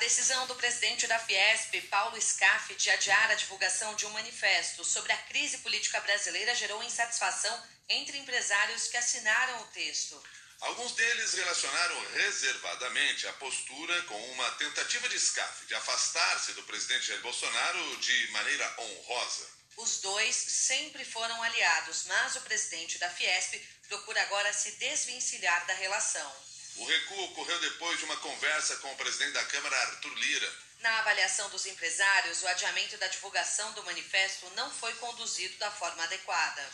decisão do presidente da Fiesp, Paulo Scaff, de adiar a divulgação de um manifesto sobre a crise política brasileira gerou insatisfação entre empresários que assinaram o texto. Alguns deles relacionaram reservadamente a postura com uma tentativa de Scaff de afastar-se do presidente Jair Bolsonaro de maneira honrosa. Os dois sempre foram aliados, mas o presidente da Fiesp procura agora se desvencilhar da relação. O recuo ocorreu depois de uma conversa com o presidente da Câmara, Arthur Lira. Na avaliação dos empresários, o adiamento da divulgação do manifesto não foi conduzido da forma adequada.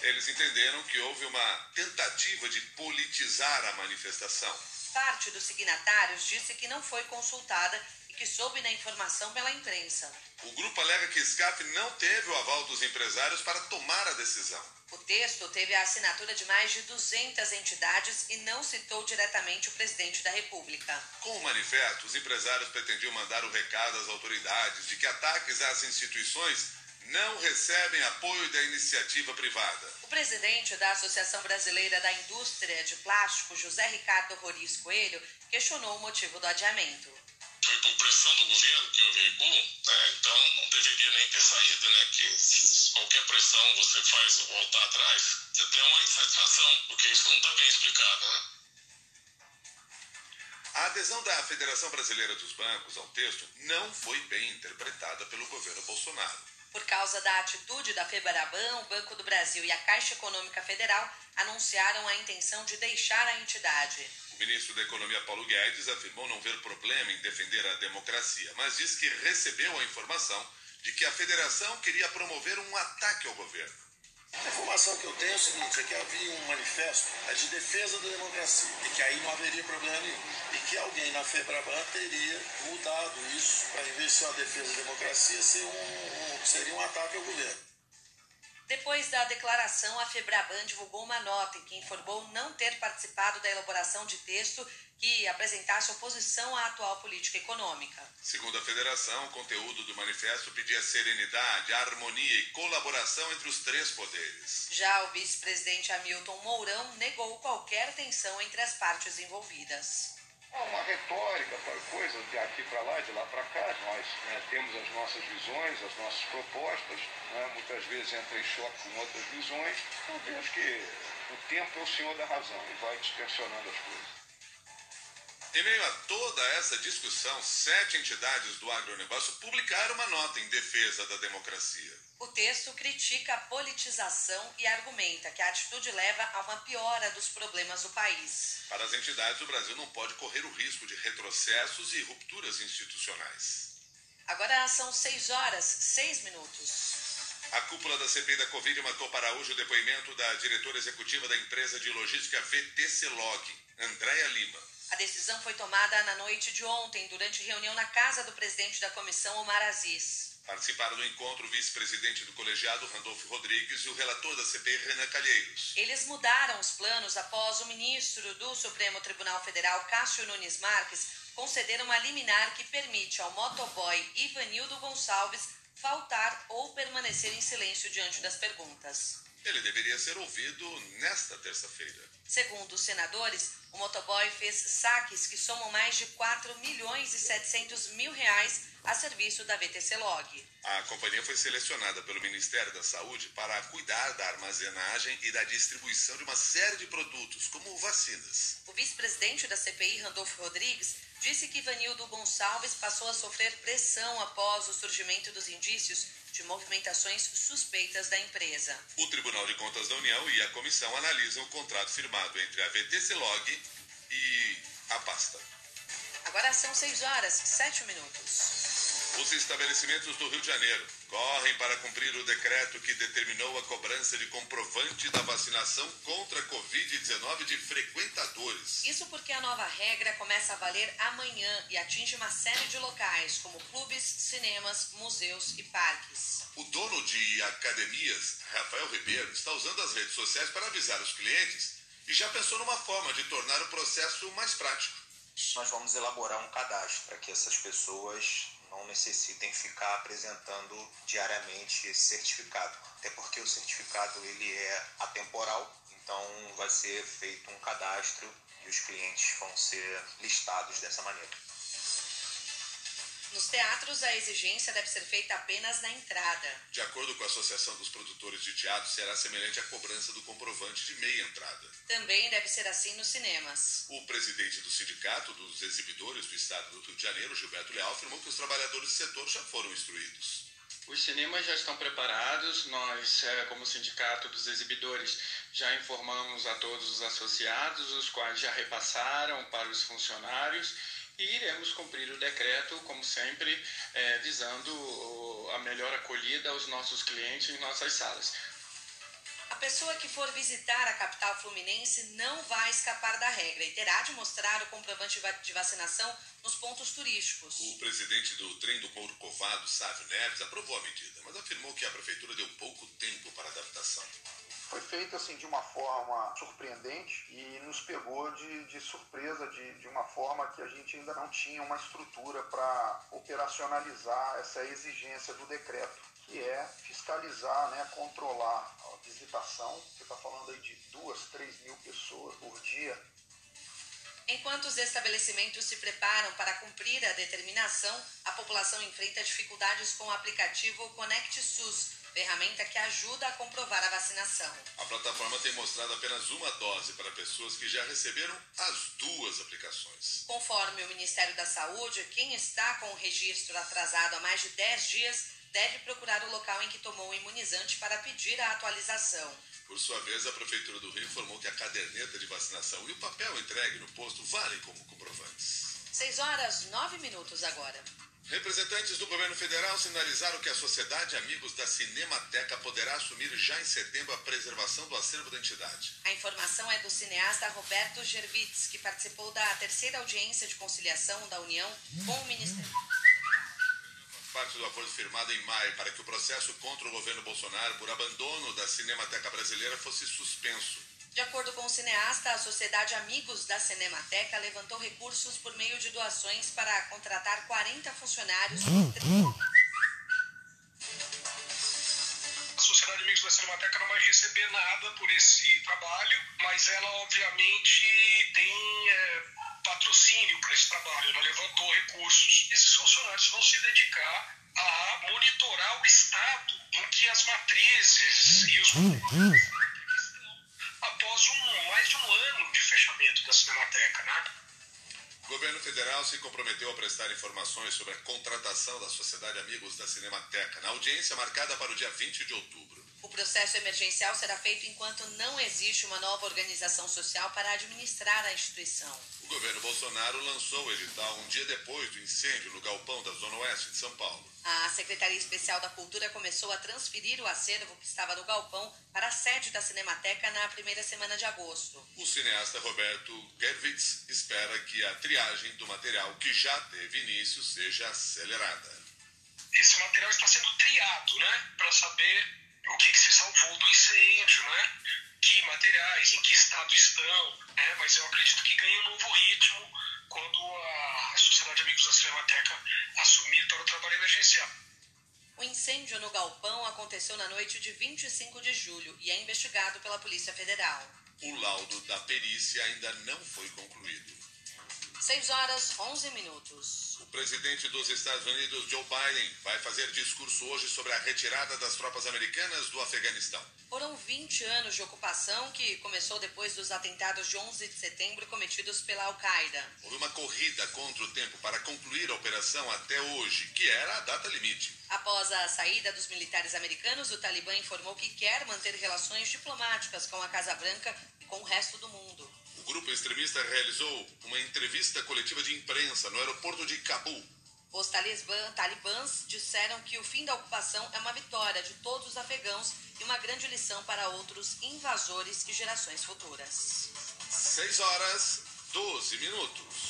Eles entenderam que houve uma tentativa de politizar a manifestação. Parte dos signatários disse que não foi consultada que soube da informação pela imprensa. O grupo alega que SCAF não teve o aval dos empresários para tomar a decisão. O texto teve a assinatura de mais de 200 entidades e não citou diretamente o presidente da República. Com o manifesto, os empresários pretendiam mandar o recado às autoridades de que ataques às instituições não recebem apoio da iniciativa privada. O presidente da Associação Brasileira da Indústria de Plástico, José Ricardo Roriz Coelho, questionou o motivo do adiamento. Foi por pressão do governo que houve recuo, né? então não deveria nem ter saído, né? Que qualquer pressão você faz voltar atrás, você tem uma insatisfação, porque isso não está bem explicado, né? A adesão da Federação Brasileira dos Bancos ao texto não foi bem interpretada pelo governo Bolsonaro. Por causa da atitude da Febraban, o Banco do Brasil e a Caixa Econômica Federal anunciaram a intenção de deixar a entidade. O ministro da Economia Paulo Guedes afirmou não ver problema em defender a democracia, mas diz que recebeu a informação de que a federação queria promover um ataque ao governo. A informação que eu tenho é o seguinte, é que havia um manifesto é de defesa da democracia e que aí não haveria problema nenhum. E que alguém na FEBRABAN teria mudado isso para, em vez de ser uma defesa da democracia, ser um, um, seria um ataque ao governo. Depois da declaração, a Febraban divulgou uma nota em que informou não ter participado da elaboração de texto que apresentasse oposição à atual política econômica. Segundo a federação, o conteúdo do manifesto pedia serenidade, harmonia e colaboração entre os três poderes. Já o vice-presidente Hamilton Mourão negou qualquer tensão entre as partes envolvidas. Há uma retórica, coisa de aqui para lá, de lá para cá. Nós né, temos as nossas visões, as nossas propostas, né, muitas vezes entra em choque com outras visões. Eu vejo que o tempo é o senhor da razão e vai distorcionando as coisas. Em meio a toda essa discussão, sete entidades do agronegócio publicaram uma nota em defesa da democracia. O texto critica a politização e argumenta que a atitude leva a uma piora dos problemas do país. Para as entidades, o Brasil não pode correr o risco de retrocessos e rupturas institucionais. Agora são seis horas, seis minutos. A cúpula da CPI da Covid marcou para hoje o depoimento da diretora executiva da empresa de logística VTC Log, Andréa Lima. A decisão foi tomada na noite de ontem, durante reunião na casa do presidente da comissão, Omar Aziz. Participaram do encontro o vice-presidente do colegiado, Randolfo Rodrigues, e o relator da CPI, Renan Calheiros. Eles mudaram os planos após o ministro do Supremo Tribunal Federal, Cássio Nunes Marques, conceder uma liminar que permite ao motoboy Ivanildo Gonçalves faltar ou permanecer em silêncio diante das perguntas. Ele deveria ser ouvido nesta terça-feira. Segundo os senadores, o motoboy fez saques que somam mais de 4 milhões e 700 mil reais a serviço da VTC Log. A companhia foi selecionada pelo Ministério da Saúde para cuidar da armazenagem e da distribuição de uma série de produtos, como vacinas. O vice-presidente da CPI, Randolfo Rodrigues, disse que Ivanildo Gonçalves passou a sofrer pressão após o surgimento dos indícios de movimentações suspeitas da empresa. O Tribunal de Contas da União e a comissão analisam o contrato firmado entre a VTC Log e a pasta. Agora são 6 horas, 7 minutos. Os estabelecimentos do Rio de Janeiro correm para cumprir o decreto que determinou a cobrança de comprovante da vacinação contra a Covid-19 de frequentadores. Isso porque a nova regra começa a valer amanhã e atinge uma série de locais, como clubes, cinemas, museus e parques. O dono de academias, Rafael Ribeiro, está usando as redes sociais para avisar os clientes e já pensou numa forma de tornar o processo mais prático. Nós vamos elaborar um cadastro para que essas pessoas não necessitem ficar apresentando diariamente esse certificado. Até porque o certificado ele é atemporal, então vai ser feito um cadastro e os clientes vão ser listados dessa maneira. Nos teatros, a exigência deve ser feita apenas na entrada. De acordo com a Associação dos Produtores de Teatro, será semelhante à cobrança do comprovante de meia entrada. Também deve ser assim nos cinemas. O presidente do Sindicato dos Exibidores do Estado do Rio de Janeiro, Gilberto Leal, afirmou que os trabalhadores do setor já foram instruídos. Os cinemas já estão preparados, nós, é, como Sindicato dos Exibidores, já informamos a todos os associados, os quais já repassaram para os funcionários e iremos cumprir o decreto, como sempre, é, visando a melhor acolhida aos nossos clientes em nossas salas. A pessoa que for visitar a capital fluminense não vai escapar da regra e terá de mostrar o comprovante de vacinação nos pontos turísticos. O presidente do trem do Corcovado, Sávio Neves, aprovou a medida, mas afirmou que a prefeitura deu pouco tempo para adaptação foi feito assim de uma forma surpreendente e nos pegou de, de surpresa de, de uma forma que a gente ainda não tinha uma estrutura para operacionalizar essa exigência do decreto, que é fiscalizar, né, controlar a visitação. Você está falando aí de duas, três mil pessoas por dia. Enquanto os estabelecimentos se preparam para cumprir a determinação, a população enfrenta dificuldades com o aplicativo Conect SUS ferramenta que ajuda a comprovar a vacinação. A plataforma tem mostrado apenas uma dose para pessoas que já receberam as duas aplicações. Conforme o Ministério da Saúde, quem está com o registro atrasado há mais de 10 dias deve procurar o local em que tomou o imunizante para pedir a atualização. Por sua vez, a Prefeitura do Rio informou que a caderneta de vacinação e o papel entregue no posto valem como comprovantes. 6 horas 9 minutos agora. Representantes do governo federal sinalizaram que a Sociedade Amigos da Cinemateca poderá assumir já em setembro a preservação do acervo da entidade. A informação é do cineasta Roberto Gervitz, que participou da terceira audiência de conciliação da União com o Ministério. Parte do acordo firmado em maio para que o processo contra o governo Bolsonaro por abandono da Cinemateca Brasileira fosse suspenso. De acordo com o cineasta, a Sociedade Amigos da Cinemateca levantou recursos por meio de doações para contratar 40 funcionários. A Sociedade Amigos da Cinemateca não vai receber nada por esse trabalho, mas ela obviamente tem é, patrocínio para esse trabalho, ela levantou recursos. Esses funcionários vão se dedicar a monitorar o estado em que as matrizes e os após um, mais de um ano de fechamento da Cinemateca, né? O governo federal se comprometeu a prestar informações sobre a contratação da Sociedade Amigos da Cinemateca, na audiência marcada para o dia 20 de outubro. O processo emergencial será feito enquanto não existe uma nova organização social para administrar a instituição. O governo Bolsonaro lançou o edital um dia depois do incêndio no galpão da Zona Oeste de São Paulo. A Secretaria Especial da Cultura começou a transferir o acervo que estava no galpão para a sede da Cinemateca na primeira semana de agosto. O cineasta Roberto Gerwitz espera que a triagem do material que já teve início seja acelerada. Esse material está sendo triado, né, para saber o que, que se salvou do incêndio, né? Que materiais, em que estado estão, né? Mas eu acredito que ganha um novo ritmo quando a Sociedade Amigos da Cinemateca assumir para o trabalho emergencial. O incêndio no galpão aconteceu na noite de 25 de julho e é investigado pela Polícia Federal. O laudo da perícia ainda não foi concluído. 6 horas 11 minutos. O presidente dos Estados Unidos, Joe Biden, vai fazer discurso hoje sobre a retirada das tropas americanas do Afeganistão. Foram 20 anos de ocupação que começou depois dos atentados de 11 de setembro cometidos pela Al-Qaeda. Houve uma corrida contra o tempo para concluir a operação até hoje, que era a data limite. Após a saída dos militares americanos, o Talibã informou que quer manter relações diplomáticas com a Casa Branca e com o resto do mundo. O grupo extremista realizou uma entrevista coletiva de imprensa no aeroporto de Cabul. Os talibãs disseram que o fim da ocupação é uma vitória de todos os afegãos e uma grande lição para outros invasores e gerações futuras. 6 horas 12 minutos.